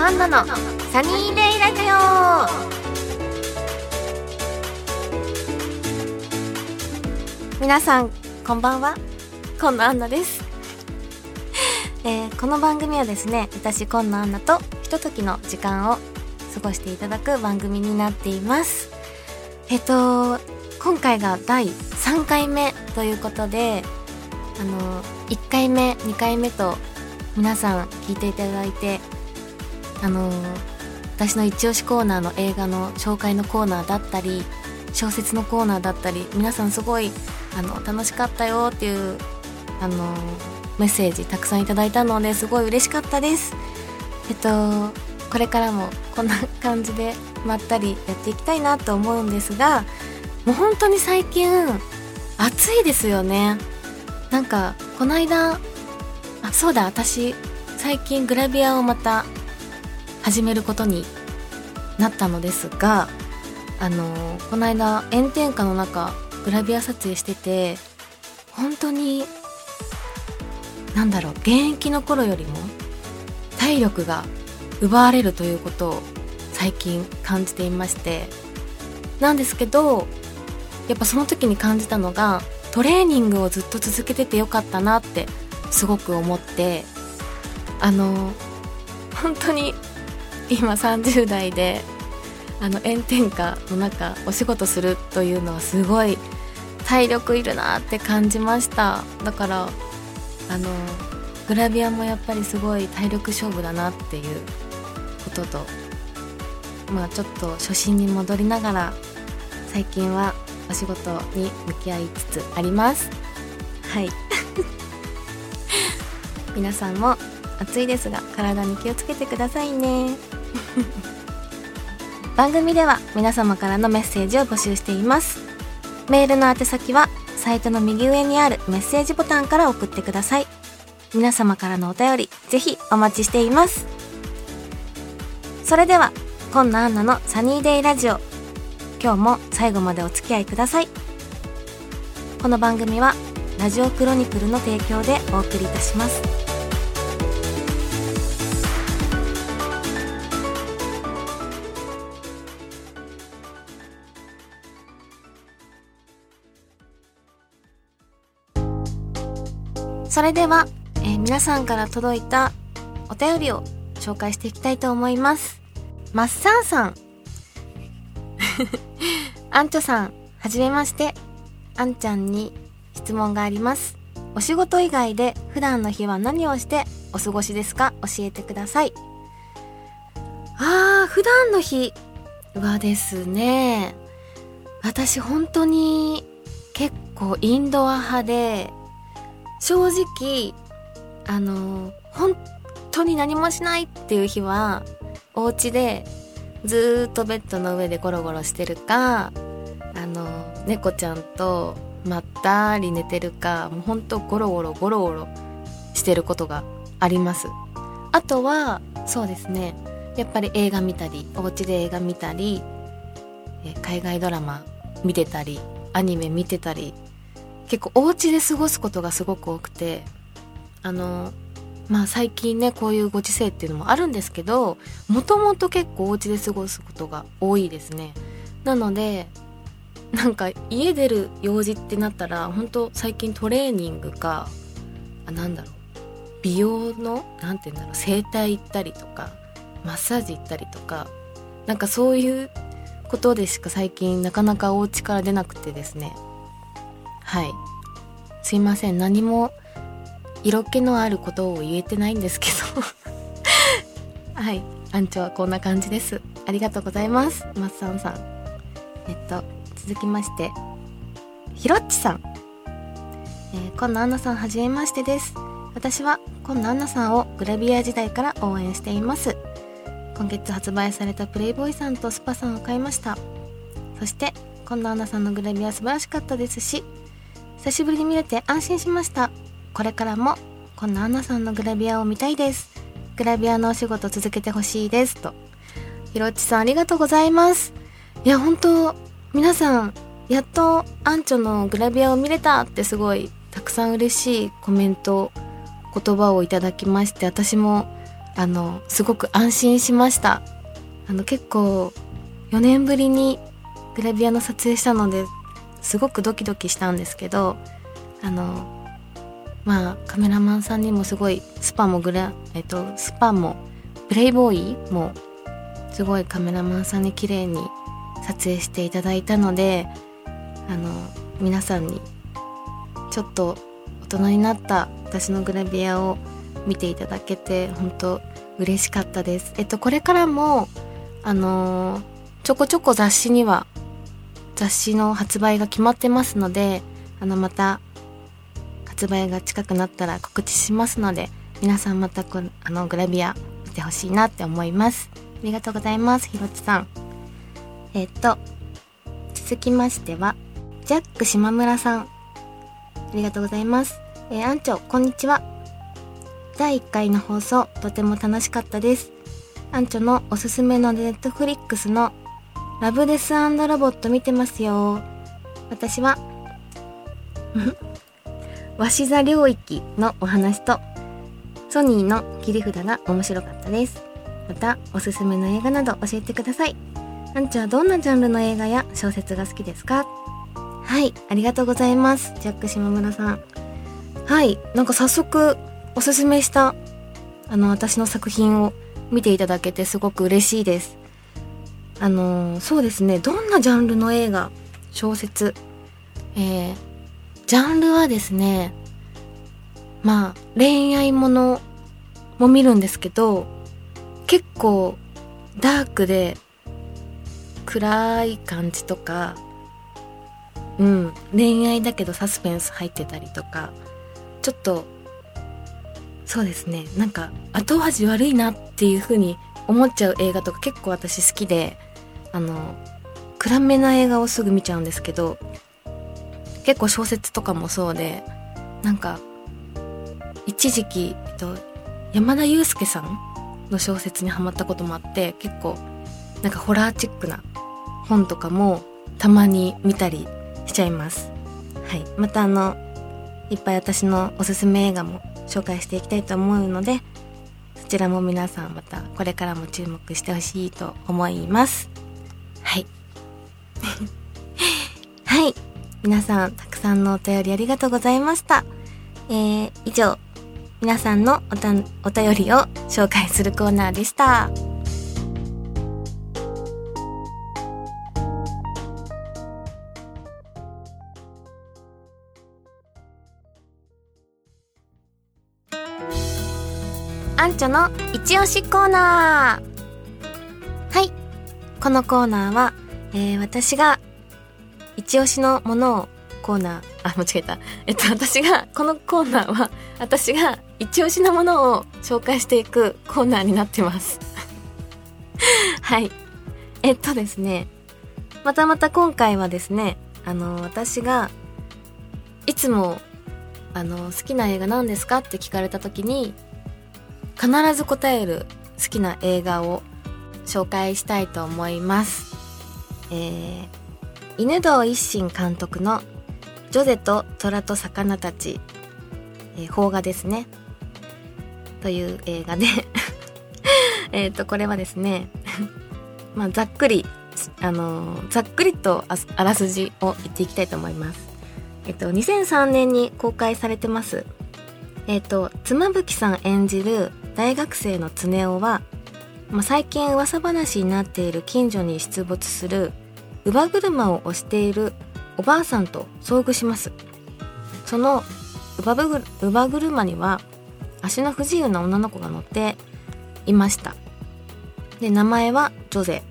野アンナのサニーデイラジオ。皆さんこんばんは。今野アンナです、えーこの番組はですね私今野アンナとひとときの時間を過ごしていただく番組になっています。えっと今回が第3回目ということであの1回目2回目と皆さん聞いていただいてあの私の一押しコーナーの映画の紹介のコーナーだったり小説のコーナーだったり皆さんすごいあの楽しかったよっていうあのメッセージたくさんいただいたのですごい嬉しかったです。えっとこれからもこんな感じでまったりやっていきたいなと思うんですがもう本当に最近暑いですよね。なんかこの間あそうだ私最近グラビアをまた始めることになったのですがあのこの間炎天下の中グラビア撮影してて本当になんだろう現役の頃よりも体力が奪われるということを最近感じていましてなんですけどやっぱその時に感じたのがトレーニングをずっと続けててよかったなってすごく思ってあの本当に今30代であの炎天下の中お仕事するというのはすごい体力いるなって感じました。だからあのグラビアもやっぱりすごい体力勝負だなっていうこととまあちょっと初心に戻りながら最近はお仕事に向き合いつつあります。はい。皆さんも暑いですが体に気をつけてくださいね。番組では皆様からのメッセージを募集しています。メールの宛先はサイトの右上にあるメッセージボタンから送ってください。皆様からのお便りぜひお待ちしています。それでは今野アンナのサニーデイラジオ。今日も最後までお付き合いください。この番組はラジオクロニクルの提供でお送りいたします。それでは、えー皆さんから届いたお便りを紹介していきたいと思います。マッサンさん。アンチョさん、はじめまして。あんちゃんに質問があります。お仕事以外で普段の日は何をしてお過ごしですか？教えてください。あー、普段の日はですね、私本当に結構インドア派で、正直あの本当に何もしないっていう日はお家でずっとベッドの上でゴロゴロしてるかあの猫ちゃんとまったり寝てるかもうほんとゴロゴロゴロゴロしてることがあります。あとはそうですね。やっぱり映画見たりお家で映画見たり海外ドラマ見てたりアニメ見てたり結構お家で過ごすことがすごく多くてあのまあ最近ねこういうご時世っていうのもあるんですけどもともと結構お家で過ごすことが多いですね。なのでなんか家出る用事ってなったら本当最近トレーニングかあなんだろう美容のなんて言うんだろう整体行ったりとかマッサージ行ったりとかなんかそういうことでしか最近なかなかお家から出なくてですね。はい。すいません。何も色気のあることを言えてないんですけど。はい。アンチョはこんな感じです。ありがとうございます。マッサンさん。えっと続きまして。ひろっちさん、えー、今野アンナさんはじめましてです。私は今野アンナさんをグラビア時代から応援しています。今月発売されたプレイボーイさんとスパさんを買いました。そして今野アンナさんのグラビア素晴らしかったですし久しぶりに見れて安心しました。これからもこんなアンナさんのグラビアを見たいです。グラビアのお仕事続けてほしいですと。ひろっちさんありがとうございます。いや本当皆さんやっとアンチョのグラビアを見れたってすごいたくさん嬉しいコメント言葉をいただきまして私もあのすごく安心しました。あの結構4年ぶりにグラビアの撮影したのですごくドキドキしたんですけどあのまあカメラマンさんにもすごいスパもグラえっとスパもプレイボーイもすごいカメラマンさんに綺麗に撮影していただいたのであの皆さんにちょっと大人になった私のグラビアを見ていただけて本当嬉しかったです。えっとこれからもあのちょこちょこ雑誌には雑誌の発売が決まってますのであのまた発売が近くなったら告知しますので皆さんまたこあのグラビア見てほしいなって思います。ありがとうございますひろちさん。えっと続きましてはジャック島村さん。ありがとうございます。えー、アンチョこんにちは。第1回の放送とても楽しかったです。アンチョのおすすめのネットフリックスのラブデスロボット見てますよ。私は 鷲座領域のお話とソニーの切り札が面白かったです。またおすすめの映画など教えてください。アンチはどんなジャンルの映画や小説が好きですか？はいありがとうございます。ジャック島村さん。はいなんか早速おすすめしたあの私の作品を見ていただけてすごく嬉しいです。あのー、そうですね。どんなジャンルの映画？小説。えー、ジャンルはですね、まあ、恋愛ものも見るんですけど、結構ダークで暗い感じとか、うん、恋愛だけどサスペンス入ってたりとか、ちょっと、そうですね、なんか後味悪いなっていう風に思っちゃう映画とか結構私好きで、あの、暗めな映画をすぐ見ちゃうんですけど、結構小説とかもそうでなんか一時期、えっと、山田裕介さんの小説にハマったこともあって結構なんかホラーチックな本とかもたまに見たりしちゃいます。はい。またあの、いっぱい私のおすすめ映画も紹介していきたいと思うので、そちらも皆さんまたこれからも注目してほしいと思います。皆さん、たくさんのお便りありがとうございました。えー、以上、皆さんのおたお便りを紹介するコーナーでした。アンチョの一押しコーナーはい。このコーナーは、えー、私が一押しのものをコーナー、あ、間違えた。えっと、私が、このコーナーは、私が一押しのものを紹介していくコーナーになってます。はい。えっとですね、またまた今回はですね、あの、私が、いつも、あの、好きな映画何ですかって聞かれた時に、必ず答える好きな映画を紹介したいと思います。えー、犬堂一心監督の「ジョゼと虎と魚たち」えー、邦画ですね。という映画で えっとこれはですね まあざっくりあのー、ざっくりとあらすじを言っていきたいと思います。えっと2003年に公開されてます。えっと妻夫木さん演じる大学生の常雄は、まあ、最近噂話になっている近所に出没する乳母車を押しているおばあさんと遭遇します。その乳母車には足の不自由な女の子が乗っていました。で名前はジョゼ。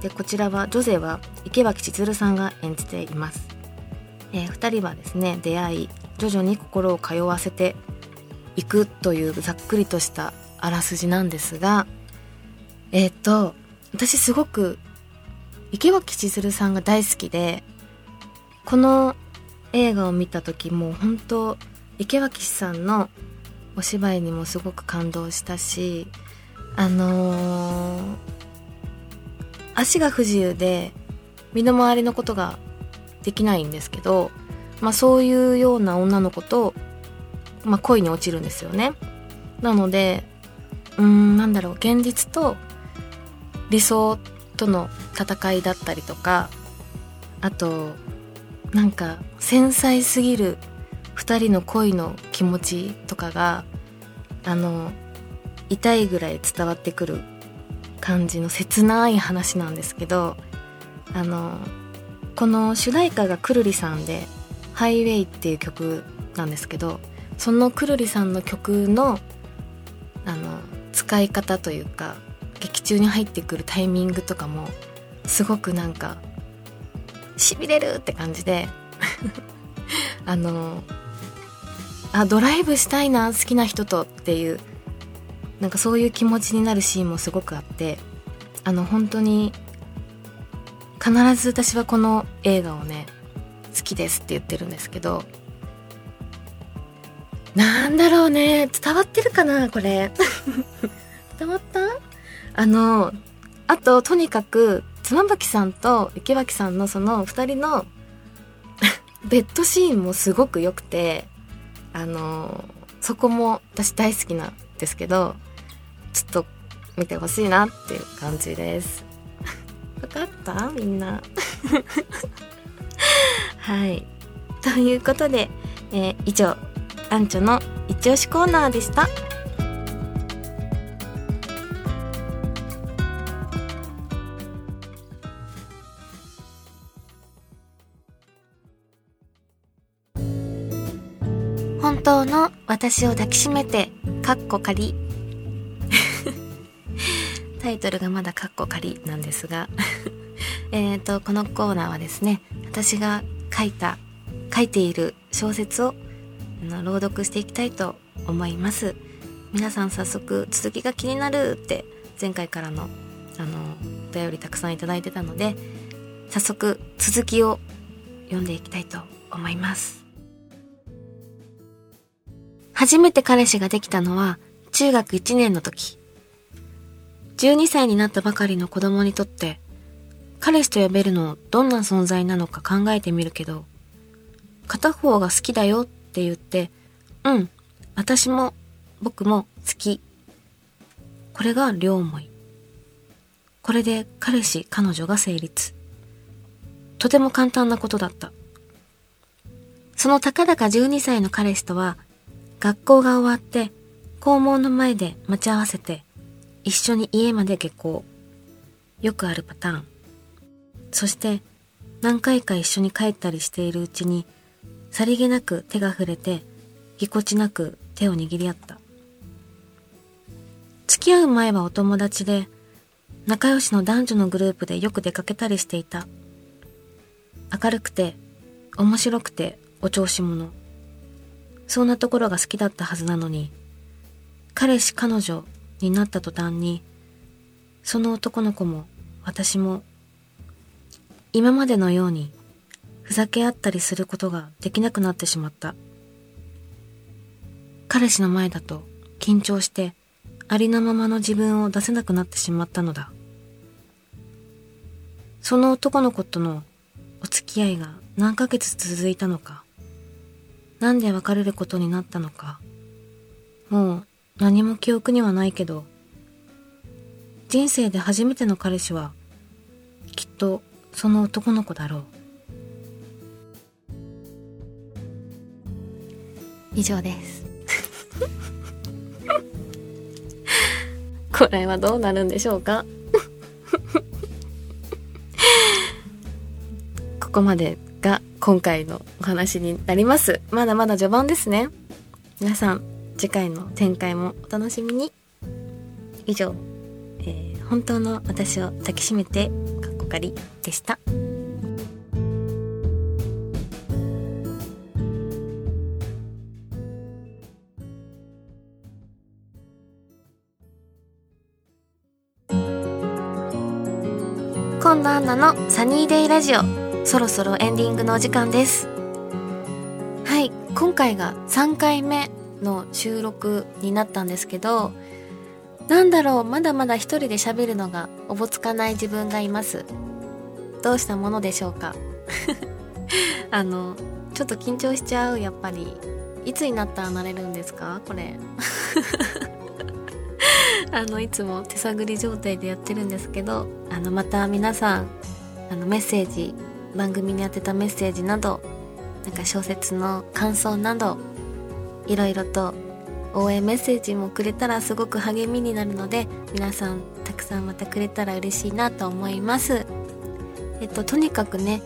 でこちらはジョゼは池脇千鶴さんが演じています、えー、2人はですね出会い徐々に心を通わせていくというざっくりとしたあらすじなんですがえっ、ー、と私すごく池脇千鶴さんが大好きでこの映画を見た時もう本当池脇さんのお芝居にもすごく感動したしあのー、足が不自由で身の回りのことができないんですけど、まあ、そういうような女の子と、まあ、恋に落ちるんですよね。なのでうーんなんだろう現実と理想との戦いだったりとかあとなんか繊細すぎる2人の恋の気持ちとかがあの痛いぐらい伝わってくる感じの切ない話なんですけどあのこの主題歌がくるりさんで「ハイウェイ」っていう曲なんですけどそのくるりさんの曲のあの使い方というか中に入ってくるタイミングとかもすごくなんかしびれるって感じで あのあドライブしたいな好きな人とっていうなんかそういう気持ちになるシーンもすごくあってあの本当に必ず私はこの映画をね好きですって言ってるんですけどなんだろうね伝わってるかなこれ。伝わった？あのあととにかく妻夫木さんと池脇さんのその2人の ベッドシーンもすごく良くてあのそこも私大好きなんですけどちょっと見てほしいなっていう感じです。分かった？みんな。はい。ということで、えー、以上アンチョの一押しコーナーでした。私を抱きしめて、かっこ仮。タイトルがまだカッコ仮なんですが えっと、このコーナーはですね、私が書いた、書いている小説を朗読していきたいと思います。皆さん早速続きが気になるって前回からのあの、お便りたくさんいただいてたので、早速続きを読んでいきたいと思います。初めて彼氏ができたのは中学1年の時。12歳になったばかりの子供にとって、彼氏と呼べるのどんな存在なのか考えてみるけど、片方が好きだよって言って、うん、私も僕も好き。これが両思い。これで彼氏、彼女が成立。とても簡単なことだった。そのたかだか12歳の彼氏とは学校が終わって校門の前で待ち合わせて一緒に家まで下校。よくあるパターン。そして何回か一緒に帰ったりしているうちにさりげなく手が触れてぎこちなく手を握り合った。付き合う前はお友達で仲良しの男女のグループでよく出かけたりしていた。明るくて面白くてお調子者。そんなところが好きだったはずなのに、彼氏彼女になった途端に、その男の子も私も、今までのようにふざけ合ったりすることができなくなってしまった。彼氏の前だと緊張してありのままの自分を出せなくなってしまったのだ。その男の子とのお付き合いが何ヶ月続いたのか。なんで別れることになったのか。もう何も記憶にはないけど、人生で初めての彼氏は、きっとその男の子だろう。以上です。これはどうなるんでしょうか？ここまでが今回のお話になります。まだまだ序盤ですね。皆さん、次回の展開もお楽しみに。以上、えー、本当の私を抱きしめて、かっこかりでした。今度アンナのサニーデイラジオそろそろエンディングのお時間です。はい今回が3回目の収録になったんですけどなんだろうまだまだ一人で喋るのがおぼつかない自分がいます。どうしたものでしょうか？あのちょっと緊張しちゃうやっぱり。いつになったらなれるんですか？これ。あのいつも手探り状態でやってるんですけどあのまた皆さんあのメッセージ番組に宛てたメッセージなどなんか小説の感想などいろいろと応援メッセージもくれたらすごく励みになるので皆さんたくさんまたくれたら嬉しいなと思います。えっととにかくね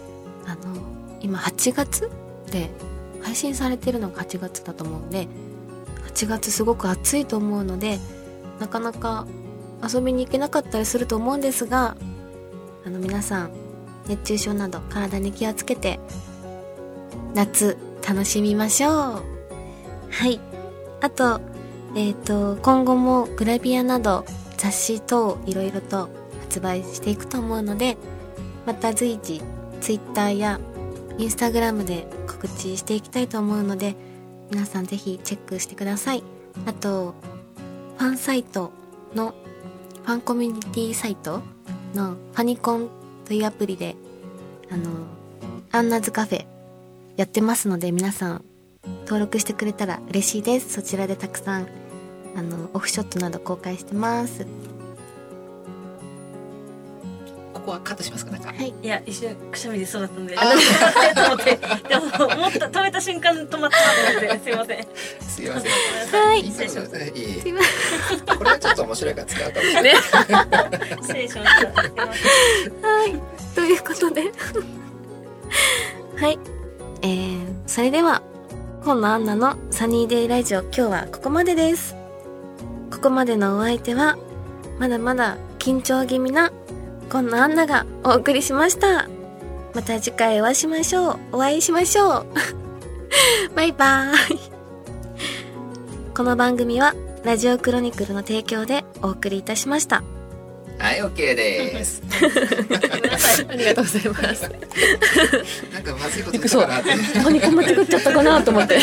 あの今8月で配信されてるのが8月だと思うんで8月すごく暑いと思うのでなかなか遊びに行けなかったりすると思うんですがあの皆さん熱中症など体に気をつけて夏楽しみましょう。はい。あとえっ、ー、と今後もグラビアなど雑誌等いろいろと発売していくと思うのでまた随時 Twitter や Instagram で告知していきたいと思うので皆さんぜひチェックしてください。あとファンサイトのファンコミュニティサイトのファニコンというアプリであのアンナズカフェやってますので皆さん登録してくれたら嬉しいです。そちらでたくさんあのオフショットなど公開してます。こはカットしますかなんか。はい。いや一瞬くしゃみでそうだったんで。ああ。と 思って。でも思った止めた瞬間止まったと思ってすいません。すいません。はい。失礼します。いい。すいません。これはちょっと面白いから使うかもしれない。ね。失礼しました。はい。ということではい。えー、それでは本のアンナのサニーデイラジオ今日はここまでです。ここまでのお相手はまだまだ緊張気味な今野アンナがお送りしました。また次回お会いしましょう。お会いしましょう。バイバーイ。この番組はラジオクロニクルの提供でお送りいたしました。はい、OK です。ありがとうございます。なんかまずいこと言ったかなって。何か間違っちゃったかなと思って。